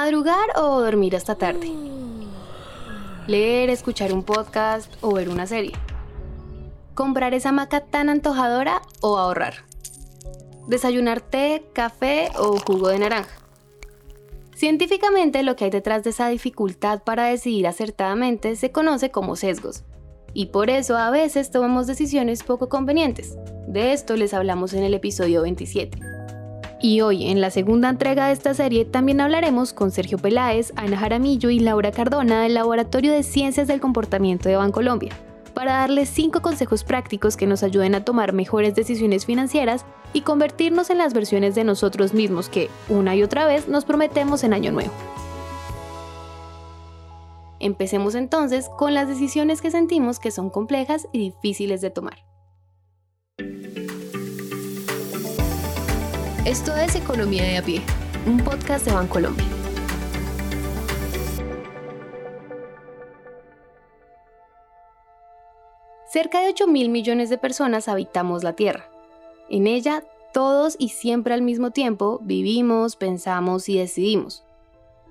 Madrugar o dormir hasta tarde. Leer, escuchar un podcast o ver una serie. Comprar esa maca tan antojadora o ahorrar. Desayunar té, café o jugo de naranja. Científicamente lo que hay detrás de esa dificultad para decidir acertadamente se conoce como sesgos. Y por eso a veces tomamos decisiones poco convenientes. De esto les hablamos en el episodio 27. Y hoy, en la segunda entrega de esta serie, también hablaremos con Sergio Peláez, Ana Jaramillo y Laura Cardona del Laboratorio de Ciencias del Comportamiento de Bancolombia, para darles cinco consejos prácticos que nos ayuden a tomar mejores decisiones financieras y convertirnos en las versiones de nosotros mismos que, una y otra vez, nos prometemos en Año Nuevo. Empecemos entonces con las decisiones que sentimos que son complejas y difíciles de tomar. Esto es Economía de a pie, un podcast de Bancolombia. Cerca de 8 mil millones de personas habitamos la Tierra. En ella, todos y siempre al mismo tiempo vivimos, pensamos y decidimos.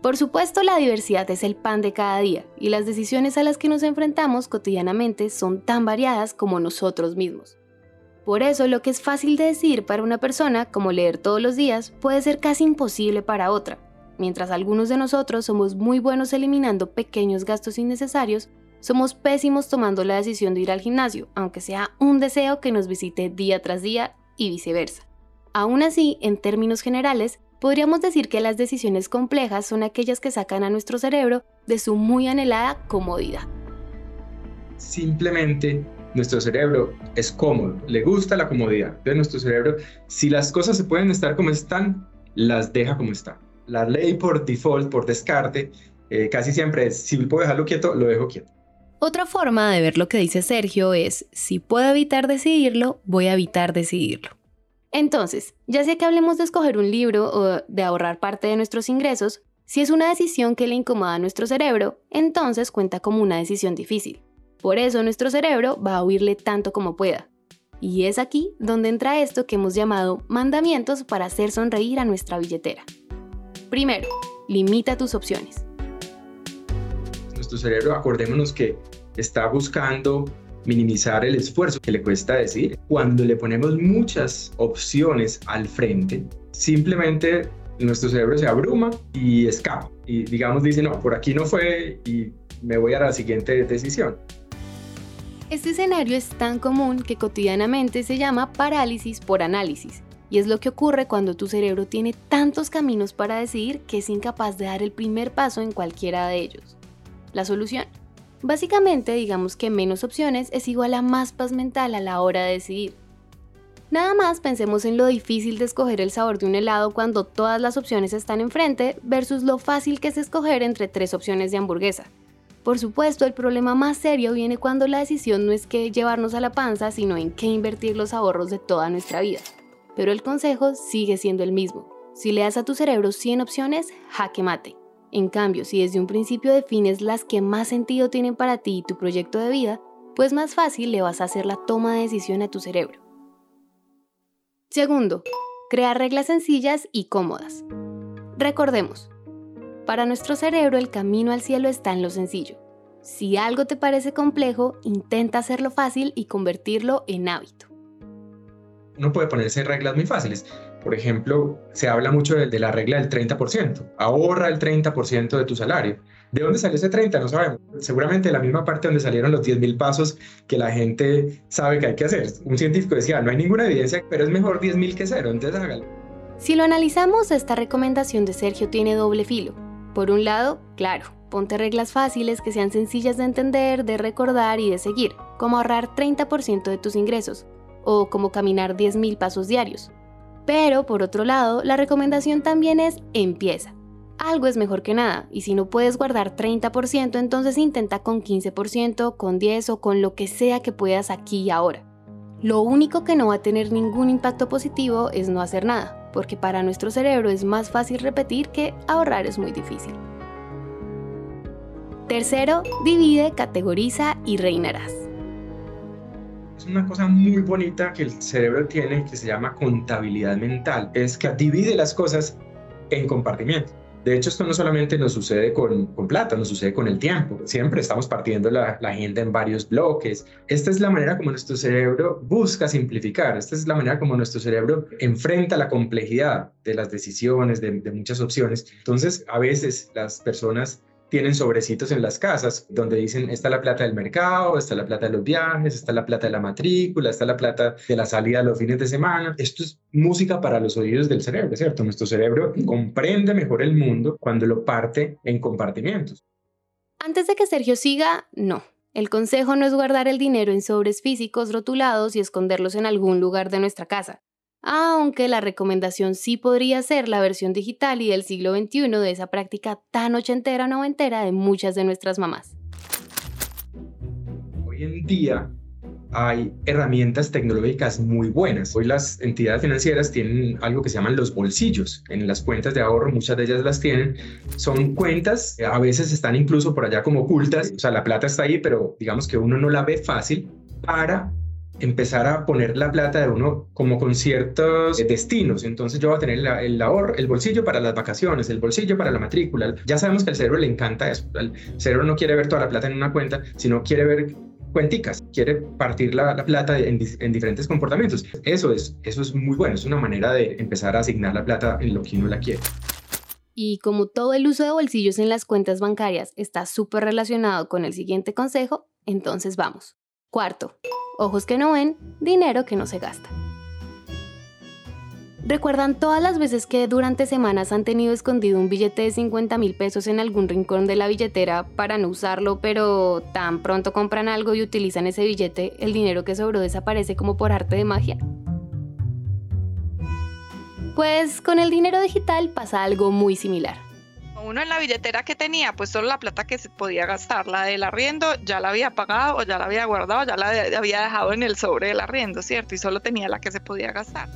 Por supuesto, la diversidad es el pan de cada día y las decisiones a las que nos enfrentamos cotidianamente son tan variadas como nosotros mismos. Por eso lo que es fácil de decir para una persona, como leer todos los días, puede ser casi imposible para otra, mientras algunos de nosotros somos muy buenos eliminando pequeños gastos innecesarios, somos pésimos tomando la decisión de ir al gimnasio, aunque sea un deseo que nos visite día tras día y viceversa. Aún así, en términos generales, podríamos decir que las decisiones complejas son aquellas que sacan a nuestro cerebro de su muy anhelada comodidad. Simplemente nuestro cerebro es cómodo, le gusta la comodidad. Entonces nuestro cerebro, si las cosas se pueden estar como están, las deja como están. La ley por default, por descarte, eh, casi siempre es, si puedo dejarlo quieto, lo dejo quieto. Otra forma de ver lo que dice Sergio es, si puedo evitar decidirlo, voy a evitar decidirlo. Entonces, ya sea que hablemos de escoger un libro o de ahorrar parte de nuestros ingresos, si es una decisión que le incomoda a nuestro cerebro, entonces cuenta como una decisión difícil. Por eso nuestro cerebro va a oírle tanto como pueda. Y es aquí donde entra esto que hemos llamado mandamientos para hacer sonreír a nuestra billetera. Primero, limita tus opciones. Nuestro cerebro, acordémonos que está buscando minimizar el esfuerzo que le cuesta decir. Cuando le ponemos muchas opciones al frente, simplemente nuestro cerebro se abruma y escapa. Y digamos, dice, no, por aquí no fue y me voy a la siguiente decisión. Este escenario es tan común que cotidianamente se llama parálisis por análisis, y es lo que ocurre cuando tu cerebro tiene tantos caminos para decidir que es incapaz de dar el primer paso en cualquiera de ellos. La solución. Básicamente digamos que menos opciones es igual a más paz mental a la hora de decidir. Nada más pensemos en lo difícil de escoger el sabor de un helado cuando todas las opciones están enfrente versus lo fácil que es escoger entre tres opciones de hamburguesa. Por supuesto, el problema más serio viene cuando la decisión no es que llevarnos a la panza, sino en qué invertir los ahorros de toda nuestra vida. Pero el consejo sigue siendo el mismo. Si le das a tu cerebro 100 opciones, jaque mate. En cambio, si desde un principio defines las que más sentido tienen para ti y tu proyecto de vida, pues más fácil le vas a hacer la toma de decisión a tu cerebro. Segundo, crear reglas sencillas y cómodas. Recordemos, para nuestro cerebro el camino al cielo está en lo sencillo. Si algo te parece complejo, intenta hacerlo fácil y convertirlo en hábito. Uno puede ponerse reglas muy fáciles. Por ejemplo, se habla mucho de, la regla del 30%. Ahorra el 30% de tu salario. ¿De dónde salió ese 30? No sabemos. Seguramente de la misma parte donde salieron los 10.000 pasos que la gente sabe que hay que hacer. Un científico decía, no hay ninguna evidencia, pero es mejor 10.000 que cero, entonces hágalo. Si lo analizamos, esta recomendación de Sergio tiene doble filo. Por un lado, claro, ponte reglas fáciles que sean sencillas de entender, de recordar y de seguir, como ahorrar 30% de tus ingresos, o como caminar 10.000 pasos diarios. Pero, por otro lado, la recomendación también es empieza. Algo es mejor que nada, y si no puedes guardar 30%, entonces intenta con 15%, con 10% o con lo que sea que puedas aquí y ahora. Lo único que no va a tener ningún impacto positivo es no hacer nada, porque para nuestro cerebro es más fácil repetir que ahorrar es muy difícil. Tercero, divide, categoriza y reinarás. Es una cosa muy bonita que el cerebro tiene que se llama contabilidad mental. Es que divide las cosas en compartimientos. De hecho, esto no solamente nos sucede con, con plata, nos sucede con el tiempo. Siempre estamos partiendo la, la, agenda en varios bloques. Esta es la manera como nuestro cerebro busca simplificar. Esta es la manera como nuestro cerebro enfrenta la complejidad de las decisiones, de, de muchas opciones. Entonces, a veces las personas tienen sobrecitos en las casas donde dicen, está la plata del mercado, está la plata de los viajes, está la plata de la matrícula, está la plata de la salida los fines de semana. Esto es música para los oídos del cerebro, ¿cierto? Nuestro cerebro comprende mejor el mundo cuando lo parte en compartimientos. Antes de que Sergio siga, no. El consejo no es guardar el dinero en sobres físicos rotulados y esconderlos en algún lugar de nuestra casa aunque la recomendación sí podría ser la versión digital y del siglo XXI de esa práctica tan ochentera o noventera de muchas de nuestras mamás. Hoy en día hay herramientas tecnológicas muy buenas. Hoy las entidades financieras tienen algo que se llaman los bolsillos. En las cuentas de ahorro, muchas de ellas las tienen. Son cuentas, a veces están incluso por allá como ocultas. O sea, la plata está ahí, pero digamos que uno no la ve fácil para empezar a poner la plata de uno como con ciertos eh, destinos. Entonces yo voy a tener el ahorro, el bolsillo para las vacaciones, el bolsillo para la matrícula. Ya sabemos que al cerebro le encanta eso. El cerebro no quiere ver toda la plata en una cuenta, sino quiere ver cuenticas, quiere partir la, plata en, en, diferentes comportamientos. Eso es, eso es muy bueno, es una manera de empezar a asignar la plata en lo que uno la quiere. Y como todo el uso de bolsillos en las cuentas bancarias está súper relacionado con el siguiente consejo, entonces vamos. Cuarto, ojos que no ven, dinero que no se gasta. ¿Recuerdan todas las veces que durante semanas han tenido escondido un billete de 50 mil pesos en algún rincón de la billetera para no usarlo, pero tan pronto compran algo y utilizan ese billete, el dinero que sobró desaparece como por arte de magia? Pues con el dinero digital pasa algo muy similar uno en la billetera que tenía, pues solo la plata que se podía gastar, la del arriendo ya la había pagado o ya la había guardado, ya la había dejado en el sobre del arriendo, ¿cierto? Y solo tenía la que se podía gastar.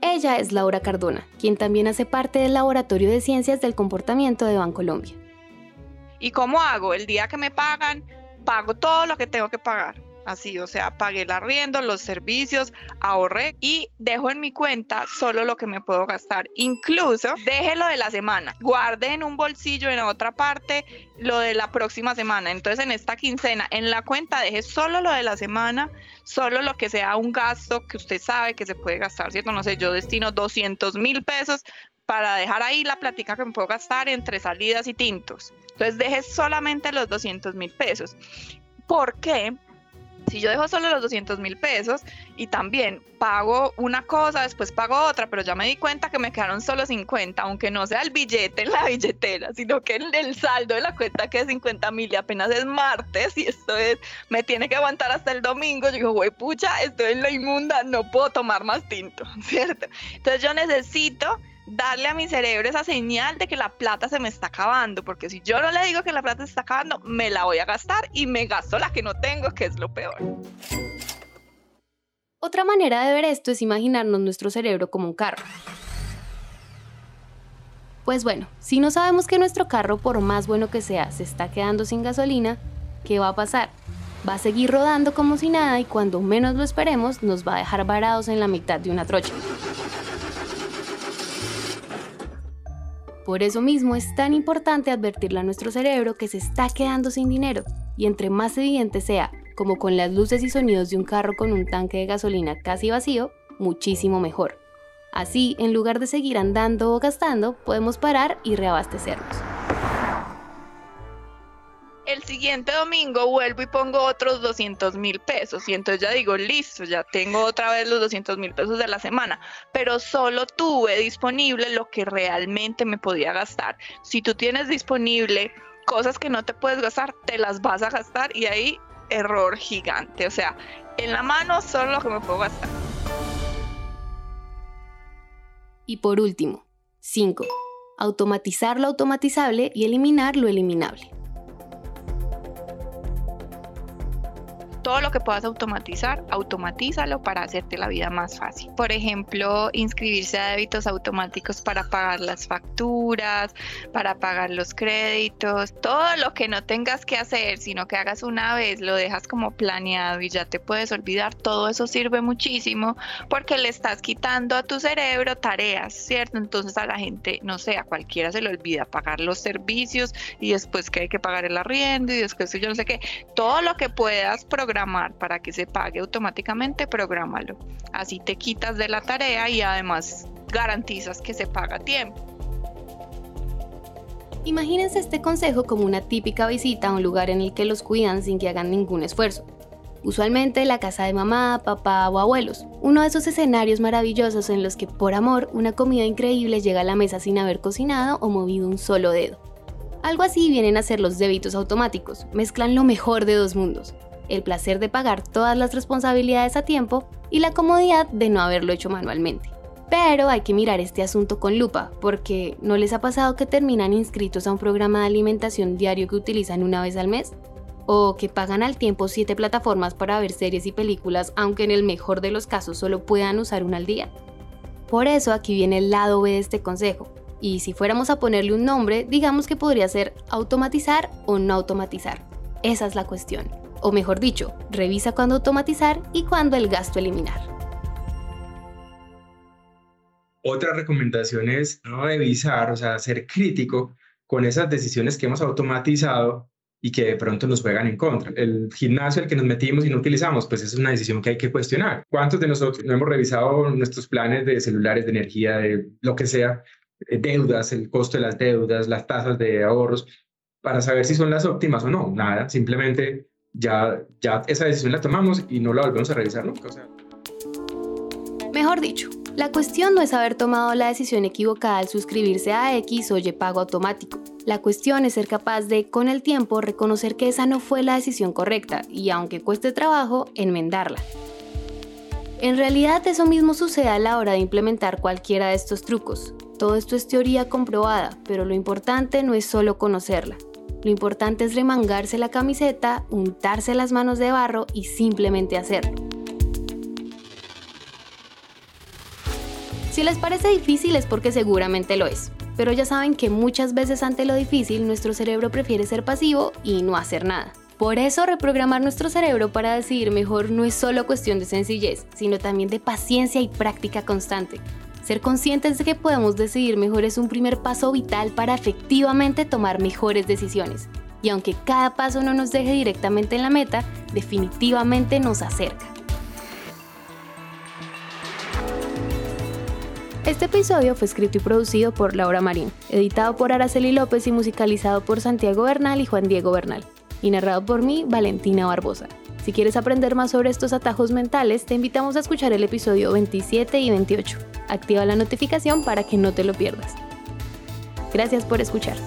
Ella es Laura Cardona, quien también hace parte del Laboratorio de Ciencias del Comportamiento de Bancolombia. ¿Y cómo hago? El día que me pagan, pago todo lo que tengo que pagar así, o sea, pagué el arriendo, los servicios, ahorré y dejo en mi cuenta solo lo que me puedo gastar. Incluso déjelo de la semana, guarde en un bolsillo en otra parte lo de la próxima semana. Entonces en esta quincena, en la cuenta, deje solo lo de la semana, solo lo que sea un gasto que usted sabe que se puede gastar, ¿cierto? No sé, yo destino 200 mil pesos para dejar ahí la plática que me puedo gastar entre salidas y tintos. Entonces deje solamente los 200 mil pesos. ¿Por qué? Si yo dejo solo los 200 mil pesos y también pago una cosa, después pago otra, pero ya me di cuenta que me quedaron solo 50, aunque no sea el billete en la billetera, sino que el, saldo de la cuenta que es 50 mil y apenas es martes y esto es, me tiene que aguantar hasta el domingo, yo digo, güey, pucha, estoy en la inmunda, no puedo tomar más tinto, ¿cierto? Entonces yo necesito darle a mi cerebro esa señal de que la plata se me está acabando, porque si yo no le digo que la plata se está acabando, me la voy a gastar y me gasto la que no tengo, que es lo peor. Otra manera de ver esto es imaginarnos nuestro cerebro como un carro. Pues bueno, si no sabemos que nuestro carro, por más bueno que sea, se está quedando sin gasolina, ¿qué va a pasar? Va a seguir rodando como si nada y cuando menos lo esperemos nos va a dejar varados en la mitad de una trocha. Por eso mismo es tan importante advertirle a nuestro cerebro que se está quedando sin dinero y entre más evidente sea, como con las luces y sonidos de un carro con un tanque de gasolina casi vacío, muchísimo mejor. Así, en lugar de seguir andando o gastando, podemos parar y reabastecernos el siguiente domingo vuelvo y pongo otros 200 mil pesos y entonces ya digo, listo, ya tengo otra vez los 200 mil pesos de la semana, pero solo tuve disponible lo que realmente me podía gastar. Si tú tienes disponible cosas que no te puedes gastar, te las vas a gastar y ahí error gigante, o sea, en la mano solo lo que me puedo gastar. Y por último, 5. Automatizar lo automatizable y eliminar lo eliminable. Todo lo que puedas automatizar, automatízalo para hacerte la vida más fácil. Por ejemplo, inscribirse a débitos automáticos para pagar las facturas, para pagar los créditos, todo lo que no tengas que hacer, sino que hagas una vez, lo dejas como planeado y ya te puedes olvidar, todo eso sirve muchísimo porque le estás quitando a tu cerebro tareas, ¿cierto? Entonces a la gente, no sé, a cualquiera se le olvida pagar los servicios y después que hay que pagar el arriendo y después yo no sé qué, todo lo que puedas programar para que se pague automáticamente, prográmalo. Así te quitas de la tarea y además garantizas que se paga a tiempo. Imagínense este consejo como una típica visita a un lugar en el que los cuidan sin que hagan ningún esfuerzo. Usualmente la casa de mamá, papá o abuelos. Uno de esos escenarios maravillosos en los que por amor una comida increíble llega a la mesa sin haber cocinado o movido un solo dedo. Algo así vienen a ser los débitos automáticos, mezclan lo mejor de dos mundos, el placer de pagar todas las responsabilidades a tiempo y la comodidad de no haberlo hecho manualmente. Pero hay que mirar este asunto con lupa, porque ¿no les ha pasado que terminan inscritos a un programa de alimentación diario que utilizan una vez al mes? ¿O que pagan al tiempo siete plataformas para ver series y películas, aunque en el mejor de los casos solo puedan usar una al día? Por eso aquí viene el lado B de este consejo. Y si fuéramos a ponerle un nombre, digamos que podría ser automatizar o no automatizar. Esa es la cuestión. O mejor dicho, revisa cuándo automatizar y cuándo el gasto eliminar. Otra recomendación es revisar, o sea, ser crítico con esas decisiones que hemos automatizado y que de pronto nos juegan en contra. El gimnasio al que nos metimos y no utilizamos, pues es una decisión que hay que cuestionar. ¿Cuántos de nosotros no hemos revisado nuestros planes de celulares, de energía, de lo que sea, eh, deudas, el costo de las deudas, las tasas de ahorros, para saber si son las óptimas o no. Nada, simplemente ya, ya esa decisión la tomamos y no la volvemos a revisar nunca. Mejor dicho, la cuestión no es haber tomado la decisión equivocada al suscribirse a X o Y pago automático. La cuestión es ser capaz de, con el tiempo, reconocer que esa no fue la decisión correcta y, aunque cueste trabajo, enmendarla. En realidad eso mismo sucede a la hora de implementar cualquiera de estos trucos. Todo esto es teoría comprobada, pero lo importante no es solo conocerla. Lo importante es remangarse la camiseta, untarse las manos de barro y simplemente hacerlo. Si les parece difícil es porque seguramente lo es, pero ya saben que muchas veces ante lo difícil nuestro cerebro prefiere ser pasivo y no hacer nada. Por eso reprogramar nuestro cerebro para decidir mejor no es solo cuestión de sencillez, sino también de paciencia y práctica constante. Ser conscientes de que podemos decidir mejor es un primer paso vital para efectivamente tomar mejores decisiones. Y aunque cada paso no nos deje directamente en la meta, definitivamente nos acerca. Este episodio fue escrito y producido por Laura Marín, editado por Araceli López y musicalizado por Santiago Bernal y Juan Diego Bernal, y narrado por mí, Valentina Barbosa. Si quieres aprender más sobre estos atajos mentales, te invitamos a escuchar el episodio 27 y 28. Activa la notificación para que no te lo pierdas. Gracias por escuchar.